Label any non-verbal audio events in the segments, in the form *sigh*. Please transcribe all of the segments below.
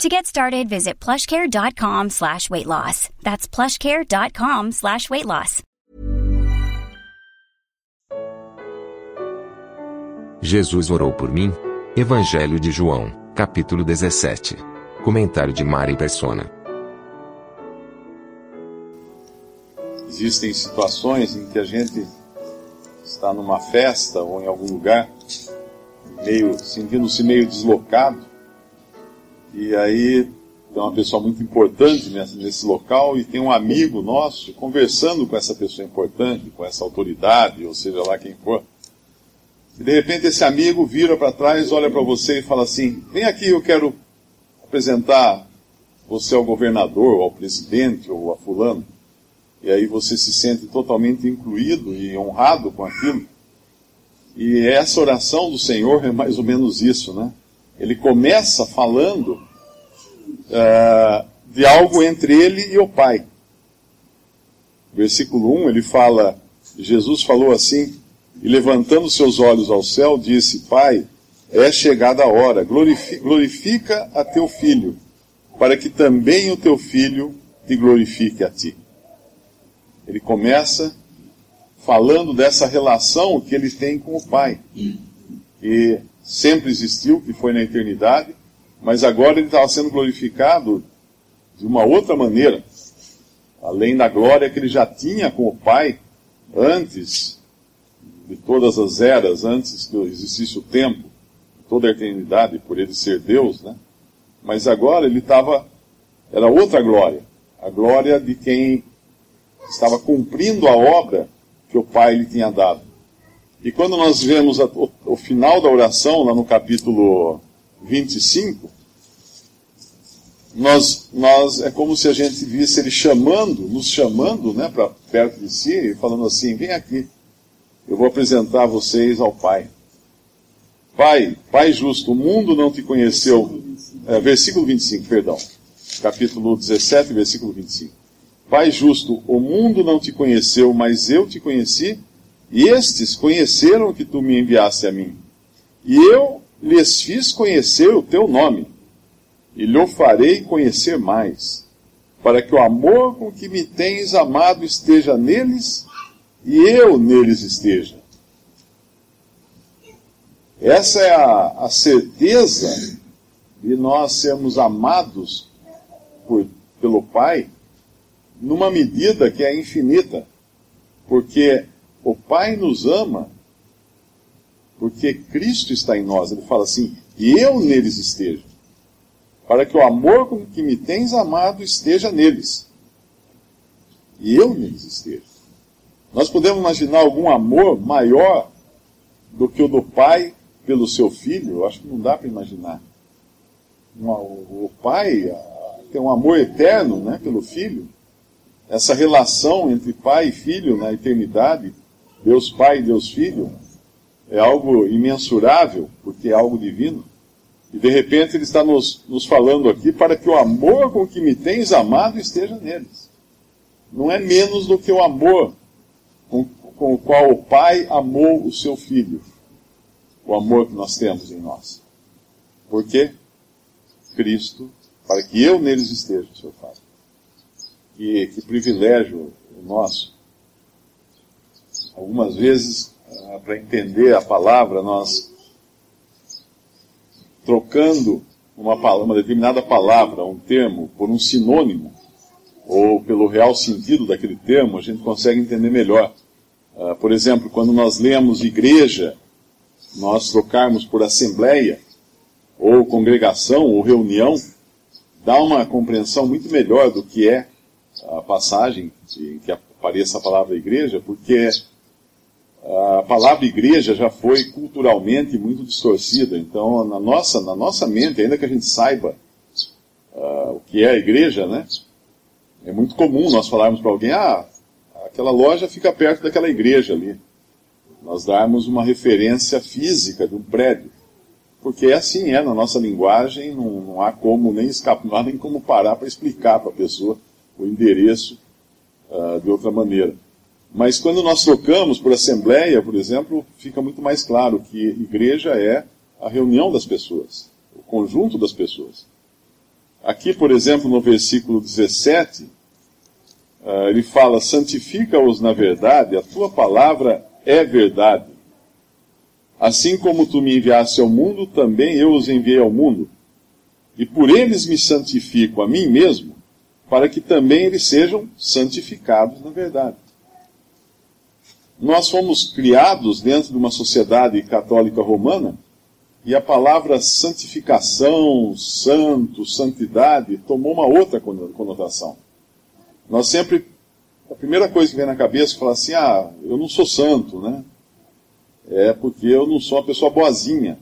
To get started, visit plushcare.com slash weight loss. That's plushcare.com slash weight loss. Jesus orou por mim? Evangelho de João, capítulo 17. Comentário de Mari Persona. Existem situações em que a gente está numa festa ou em algum lugar, meio sentindo-se meio deslocado, e aí tem uma pessoa muito importante nesse, local e tem um amigo nosso conversando com essa pessoa importante, com essa autoridade, ou seja lá quem for. E de repente esse amigo vira para trás, olha para você e fala assim: Vem aqui, eu quero apresentar você ao governador, ou ao presidente, ou a fulano. E aí você se sente totalmente incluído e honrado com aquilo. E essa oração do Senhor é mais ou menos isso, né? Ele começa falando uh, de algo entre ele e o Pai. Versículo 1, ele fala, Jesus falou assim, e levantando seus olhos ao céu, disse, Pai, é chegada a hora, glorifica, a teu filho, para que também o teu filho te glorifique a ti. Ele começa falando dessa relação que ele tem com o Pai. E sempre existiu, que foi na eternidade, mas agora ele estava sendo glorificado de uma outra maneira, além da glória que ele já tinha com o Pai antes de todas as eras, antes que existisse o tempo, toda a eternidade, por ele ser Deus, né? Mas agora ele estava, era outra glória, a glória de quem estava cumprindo a obra que o Pai lhe tinha dado. E quando nós vemos a, o, final da oração, lá no capítulo 25, nós, nós, é como se a gente visse ele chamando, nos chamando né, para perto de si, e falando assim: vem aqui, eu vou apresentar vocês ao Pai. Pai, Pai justo, o mundo não te conheceu. É, versículo 25, perdão. Capítulo 17, versículo 25. Pai justo, o mundo não te conheceu, mas eu te conheci estes conheceram que tu me enviaste a mim. E eu lhes fiz conhecer o teu nome, e lhe farei conhecer mais, para que o amor com que me tens amado esteja neles e eu neles esteja. Essa é a, a certeza de nós sermos amados por, pelo Pai numa medida que é infinita, porque o Pai nos ama porque Cristo está em nós. Ele fala assim: e eu neles esteja, para que o amor com que me tens amado esteja neles, e eu neles esteja. Nós podemos imaginar algum amor maior do que o do Pai pelo seu filho? Eu acho que não dá para imaginar. O Pai tem um amor eterno né, pelo filho. Essa relação entre pai e filho na eternidade Deus Pai e Deus Filho, é algo imensurável, porque é algo divino. E de repente ele está nos, nos falando aqui para que o amor com que me tens amado esteja neles. Não é menos do que o amor com, com o qual o Pai amou o seu Filho. O amor que nós temos em nós. Por quê? Cristo, para que eu neles esteja, Senhor Pai. Que, que privilégio nosso Algumas vezes, ah, para entender a palavra, nós trocando uma, palavra, uma determinada palavra, um termo, por um sinônimo, ou pelo real sentido daquele termo, a gente consegue entender melhor. Uh, por exemplo, quando nós lemos igreja, nós trocarmos por assembleia, ou congregação, ou reunião, dá uma compreensão muito melhor do que é a passagem em que apareça a palavra igreja, porque a palavra igreja já foi culturalmente muito distorcida. Então, na nossa, na nossa mente, ainda que a gente saiba uh, o que é a igreja, né? É muito comum nós falarmos para alguém, ah, aquela loja fica perto daquela igreja ali. Nós darmos uma referência física de um prédio. Porque assim é na nossa linguagem, não, não há como nem escapar, *laughs* nem como parar para explicar para a pessoa o endereço uh, de outra maneira. Mas quando nós trocamos por assembleia, por exemplo, fica muito mais claro que igreja é a reunião das pessoas, o conjunto das pessoas. Aqui, por exemplo, no versículo 17, uh, ah, ele fala: santifica-os na verdade, a tua palavra é verdade. Assim como tu me enviaste ao mundo, também eu os enviei ao mundo. E por eles me santifico a mim mesmo, para que também eles sejam santificados na verdade. Nós fomos criados dentro de uma sociedade católica romana, e a palavra santificação, santo, santidade, tomou uma outra conotação. Nós sempre, a primeira coisa que vem na cabeça é falar assim, ah, eu não sou santo, né? é porque eu não sou uma pessoa boazinha.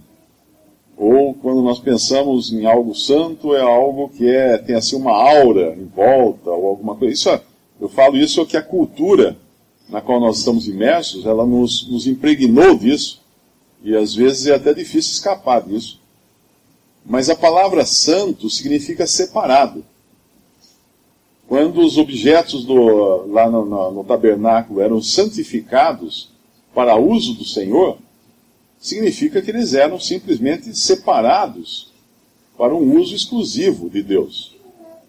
Ou quando nós pensamos em algo santo, é algo que é, tem assim uma aura em volta, ou alguma coisa. Isso, é, eu falo isso que a cultura na qual nós estamos imersos, ela nos, nos impregnou disso, e às vezes é até difícil escapar disso. Mas a palavra santo significa separado. Quando os objetos do, lá no, no, no tabernáculo eram santificados, para uso do Senhor, significa que eles eram simplesmente separados para um uso exclusivo de Deus.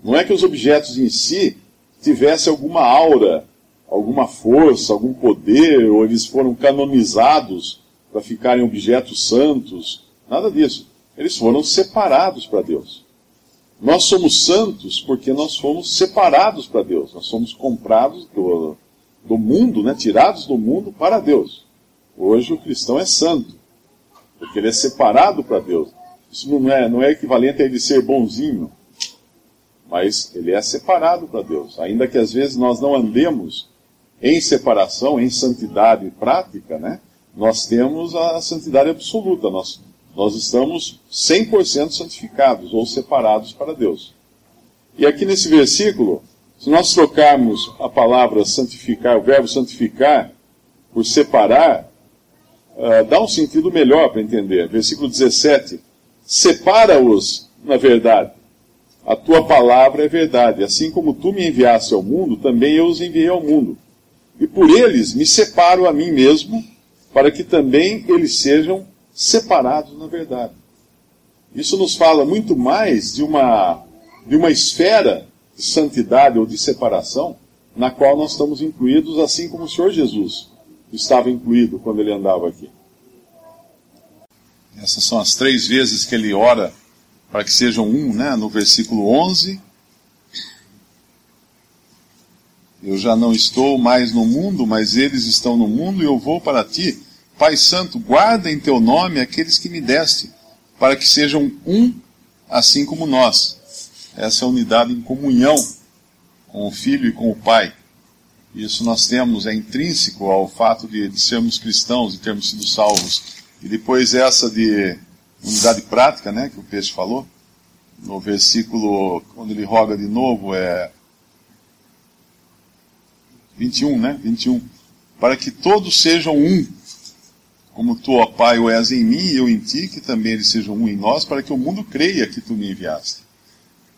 Não é que os objetos em si tivessem alguma aura, alguma força, algum poder, ou eles foram canonizados para ficarem objetos santos. Nada disso. Eles foram separados para Deus. Nós somos santos porque nós fomos separados para Deus. Nós somos comprados do, do mundo, né, tirados do mundo para Deus. Hoje o cristão é santo, porque ele é separado para Deus. Isso não é, não é equivalente a ele ser bonzinho, mas ele é separado para Deus. Ainda que às vezes nós não andemos em separação, em santidade prática, né? nós temos a santidade absoluta. Nós, nós estamos 100% santificados ou separados para Deus. E aqui nesse versículo, se nós trocarmos a palavra santificar, o verbo santificar, por separar, uh, dá um sentido melhor para entender. Versículo 17: Separa-os na verdade. A tua palavra é verdade. Assim como tu me enviaste ao mundo, também eu os enviei ao mundo. E por eles me separo a mim mesmo, para que também eles sejam separados na verdade. Isso nos fala muito mais de uma, de uma esfera de santidade ou de separação, na qual nós estamos incluídos, assim como o Senhor Jesus estava incluído quando ele andava aqui. Essas são as três vezes que ele ora para que sejam um, né? No versículo 11. Eu já não estou mais no mundo, mas eles estão no mundo e eu vou para ti. Pai Santo, guarda em teu nome aqueles que me deste, para que sejam um, assim como nós essa unidade em comunhão com o Filho e com o Pai. Isso nós temos, é intrínseco ao fato de, de sermos cristãos e termos sido salvos. E depois essa de unidade prática, né, que o Peixe falou, no versículo, quando ele roga de novo, é 21, né? 21. Para que todos sejam um, como tu, ó Pai, o és em mim e eu em ti, que também eles sejam um em nós, para que o mundo creia que tu me enviaste.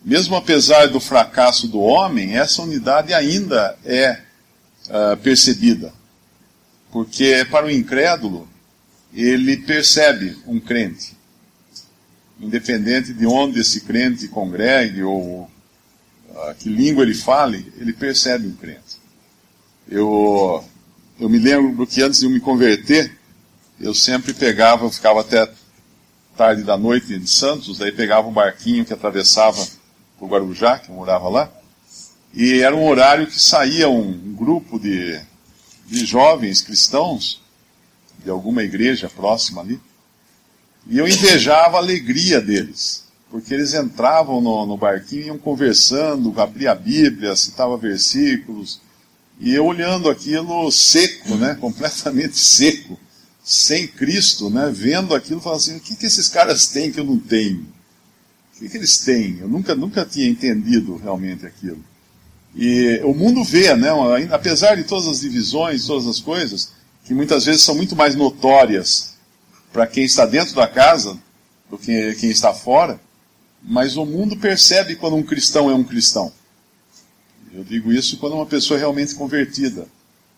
Mesmo apesar do fracasso do homem, essa unidade ainda é uh, percebida. Porque para o incrédulo, ele percebe um crente. Independente de onde esse crente congregue ou uh, que língua ele fale, ele percebe um crente. Eu, eu me lembro que antes de eu me converter, eu sempre pegava, eu ficava até tarde da noite em Santos, daí pegava um barquinho que atravessava o Guarujá, que eu morava lá, e era um horário que saía um, um grupo de, de jovens cristãos de alguma igreja próxima ali, e eu invejava a alegria deles, porque eles entravam no, no barquinho, iam conversando, abria a Bíblia, citava versículos, e eu olhando aquilo seco, né, *laughs* completamente seco, sem Cristo, né, vendo aquilo, falando assim, o que, que esses caras têm que eu não tenho? O que, que eles têm? Eu nunca, nunca tinha entendido realmente aquilo. E o mundo vê, né, apesar de todas as divisões, todas as coisas, que muitas vezes são muito mais notórias para quem está dentro da casa do que quem está fora, mas o mundo percebe quando um cristão é um cristão. Eu digo isso quando uma pessoa é realmente convertida.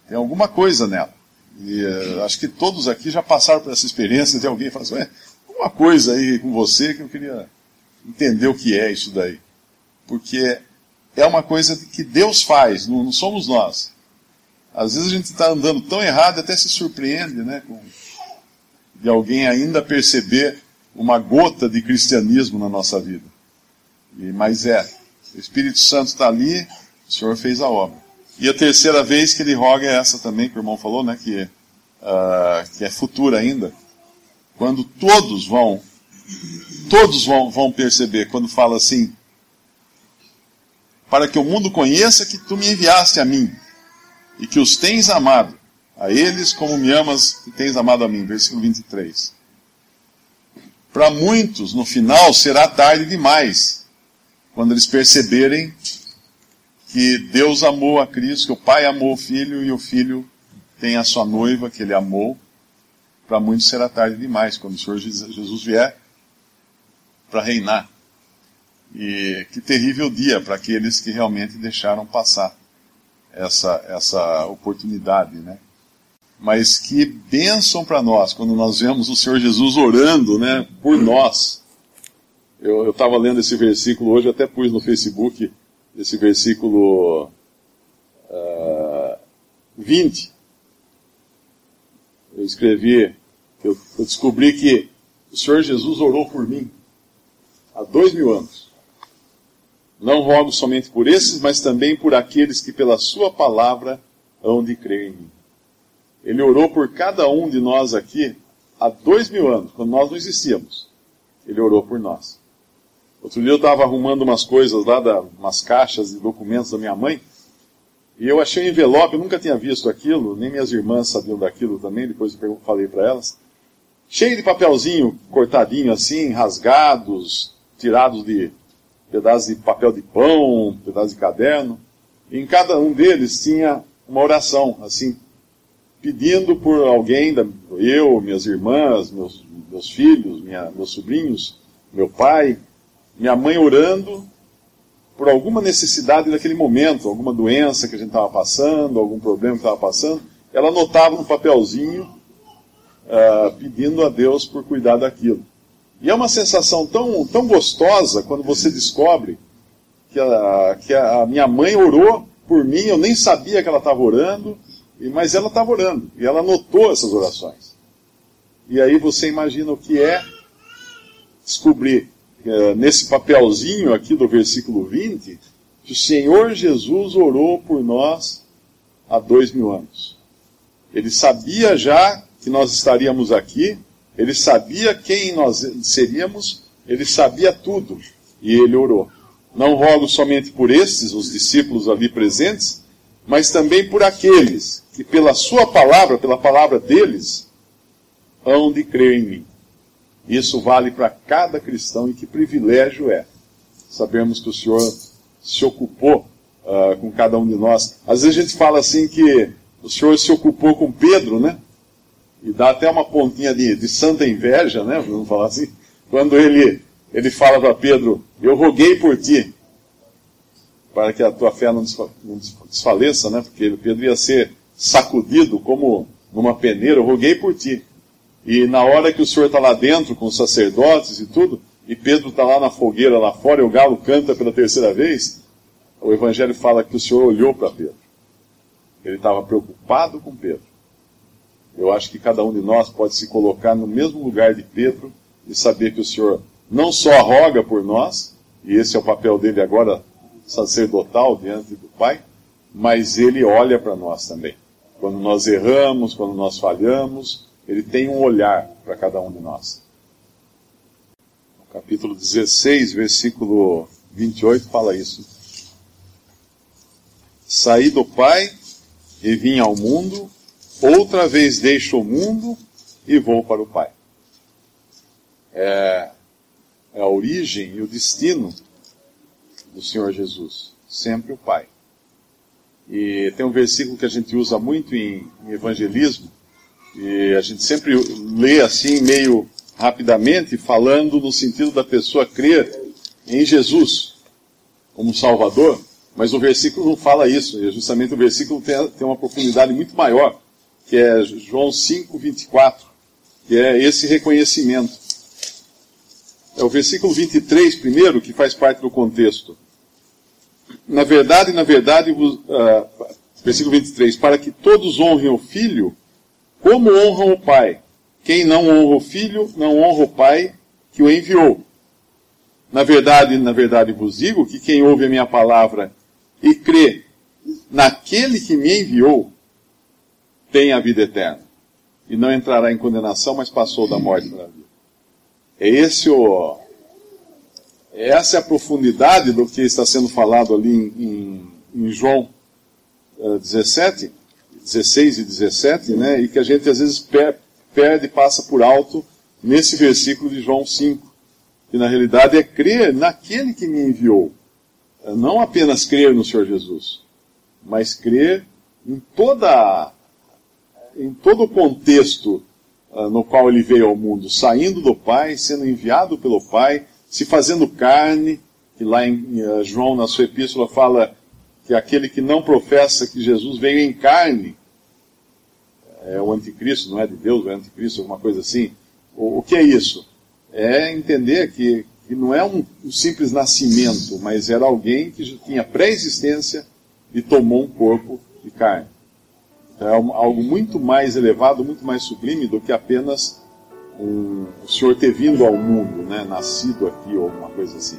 Tem alguma coisa nela. E uh, acho que todos aqui já passaram por essa experiência de alguém falar assim, alguma coisa aí com você que eu queria entender o que é isso daí. Porque é uma coisa que Deus faz, não, não somos nós. Às vezes a gente está andando tão errado, até se surpreende, né? Com, de alguém ainda perceber uma gota de cristianismo na nossa vida. E, mas é, o Espírito Santo está ali, o Senhor fez a obra. E a terceira vez que ele roga é essa também, que o irmão falou, né? Que, uh, que é futura ainda. Quando todos vão, todos vão, vão perceber, quando fala assim, para que o mundo conheça que tu me enviaste a mim, e que os tens amado, a eles como me amas e tens amado a mim. Versículo 23. Para muitos, no final, será tarde demais, quando eles perceberem que Deus amou a Cristo, que o Pai amou o Filho e o Filho tem a sua noiva que ele amou. Para muitos será tarde demais, quando o Senhor Jesus vier para reinar. E que terrível dia para aqueles que realmente deixaram passar essa, essa oportunidade, né? Mas que bênção para nós quando nós vemos o Senhor Jesus orando, né, por nós. Eu estava lendo esse versículo hoje, até pus no Facebook esse versículo uh, ah, 20. Eu escrevi, eu, eu descobri que o Senhor Jesus orou por mim há dois mil anos. Não rogo somente por esses, mas também por aqueles que pela sua palavra hão de crer em mim. Ele orou por cada um de nós aqui há dois mil anos, quando nós não existíamos. Ele orou por nós. Outro dia eu estava arrumando umas coisas lá, da, umas caixas de documentos da minha mãe, e eu achei um envelope, eu nunca tinha visto aquilo, nem minhas irmãs sabiam daquilo também, depois eu falei para elas. Cheio de papelzinho cortadinho assim, rasgados, tirados de pedaços de papel de pão, pedaços de caderno. E em cada um deles tinha uma oração, assim, pedindo por alguém, eu, minhas irmãs, meus, meus filhos, minha, meus sobrinhos, meu pai, minha mãe orando por alguma necessidade daquele momento, alguma doença que a gente estava passando, algum problema que estava passando. Ela anotava no papelzinho, uh, pedindo a Deus por cuidar daquilo. E é uma sensação tão, tão gostosa quando você descobre que a, que a minha mãe orou por mim, eu nem sabia que ela estava orando, mas ela estava orando, e ela notou essas orações. E aí você imagina o que é descobrir nesse papelzinho aqui do versículo 20, que o Senhor Jesus orou por nós há dois mil anos. Ele sabia já que nós estaríamos aqui, ele sabia quem nós seríamos, ele sabia tudo e ele orou. Não rogo somente por estes, os discípulos ali presentes, mas também por aqueles que, pela Sua palavra, pela palavra deles, hão de crer em mim. Isso vale para cada cristão e que privilégio é sabermos que o Senhor se ocupou uh, com cada um de nós. Às vezes a gente fala assim que o Senhor se ocupou com Pedro, né? e dá até uma pontinha de, de santa inveja, né? Vamos falar assim. Quando ele, ele fala para Pedro: Eu roguei por ti, para que a tua fé não desfaleça, né? Porque Pedro ia ser sacudido como numa peneira. Eu roguei por ti. E na hora que o Senhor está lá dentro com os sacerdotes e tudo, e Pedro está lá na fogueira lá fora, e o galo canta pela terceira vez, o Evangelho fala que o Senhor olhou para Pedro. Ele estava preocupado com Pedro. Eu acho que cada um de nós pode se colocar no mesmo lugar de Pedro e saber que o Senhor não só roga por nós, e esse é o papel dele agora sacerdotal diante do Pai, mas ele olha para nós também. Quando nós erramos, quando nós falhamos, ele tem um olhar para cada um de nós. O capítulo 16, versículo 28 fala isso. Saí do Pai e vim ao mundo, outra vez deixo o mundo e vou para o Pai. É, é a origem e o destino do Senhor Jesus, sempre o Pai. E tem um versículo que a gente usa muito em, em evangelismo, e a gente sempre lê assim, meio rapidamente, falando no sentido da pessoa crer em Jesus como Salvador, mas o versículo não fala isso, e justamente o versículo tem, tem uma profundidade muito maior, que é João 5, 24, que é esse reconhecimento. É o versículo 23, primeiro, que faz parte do contexto. Na verdade, na verdade, uh, versículo 23, para que todos honrem o Filho como honram o Pai. Quem não honra o Filho, não honra o Pai que o enviou. Na verdade, na verdade vos digo que quem ouve a minha palavra e crê naquele que me enviou, tem a vida eterna. E não entrará em condenação, mas passou da morte para a vida. É esse o, essa é a profundidade do que está sendo falado ali em, em, em João uh, 17, 16 e 17, né? E que a gente às vezes per, perde, passa por alto nesse versículo de João 5. Que na realidade é crer naquele que me enviou. É não apenas crer no Senhor Jesus, mas crer em toda em todo o contexto uh, no qual ele veio ao mundo, saindo do Pai, sendo enviado pelo Pai, se fazendo carne, que lá em uh, João, na sua epístola, fala que aquele que não professa que Jesus veio em carne é o anticristo, não é de Deus, é anticristo, alguma coisa assim. O, o que é isso? É entender que, que não é um, um simples nascimento, mas era alguém que já tinha pré-existência e tomou um corpo de carne. É algo muito mais elevado, muito mais sublime do que apenas um, o Senhor ter vindo ao mundo, né, nascido aqui ou alguma coisa assim.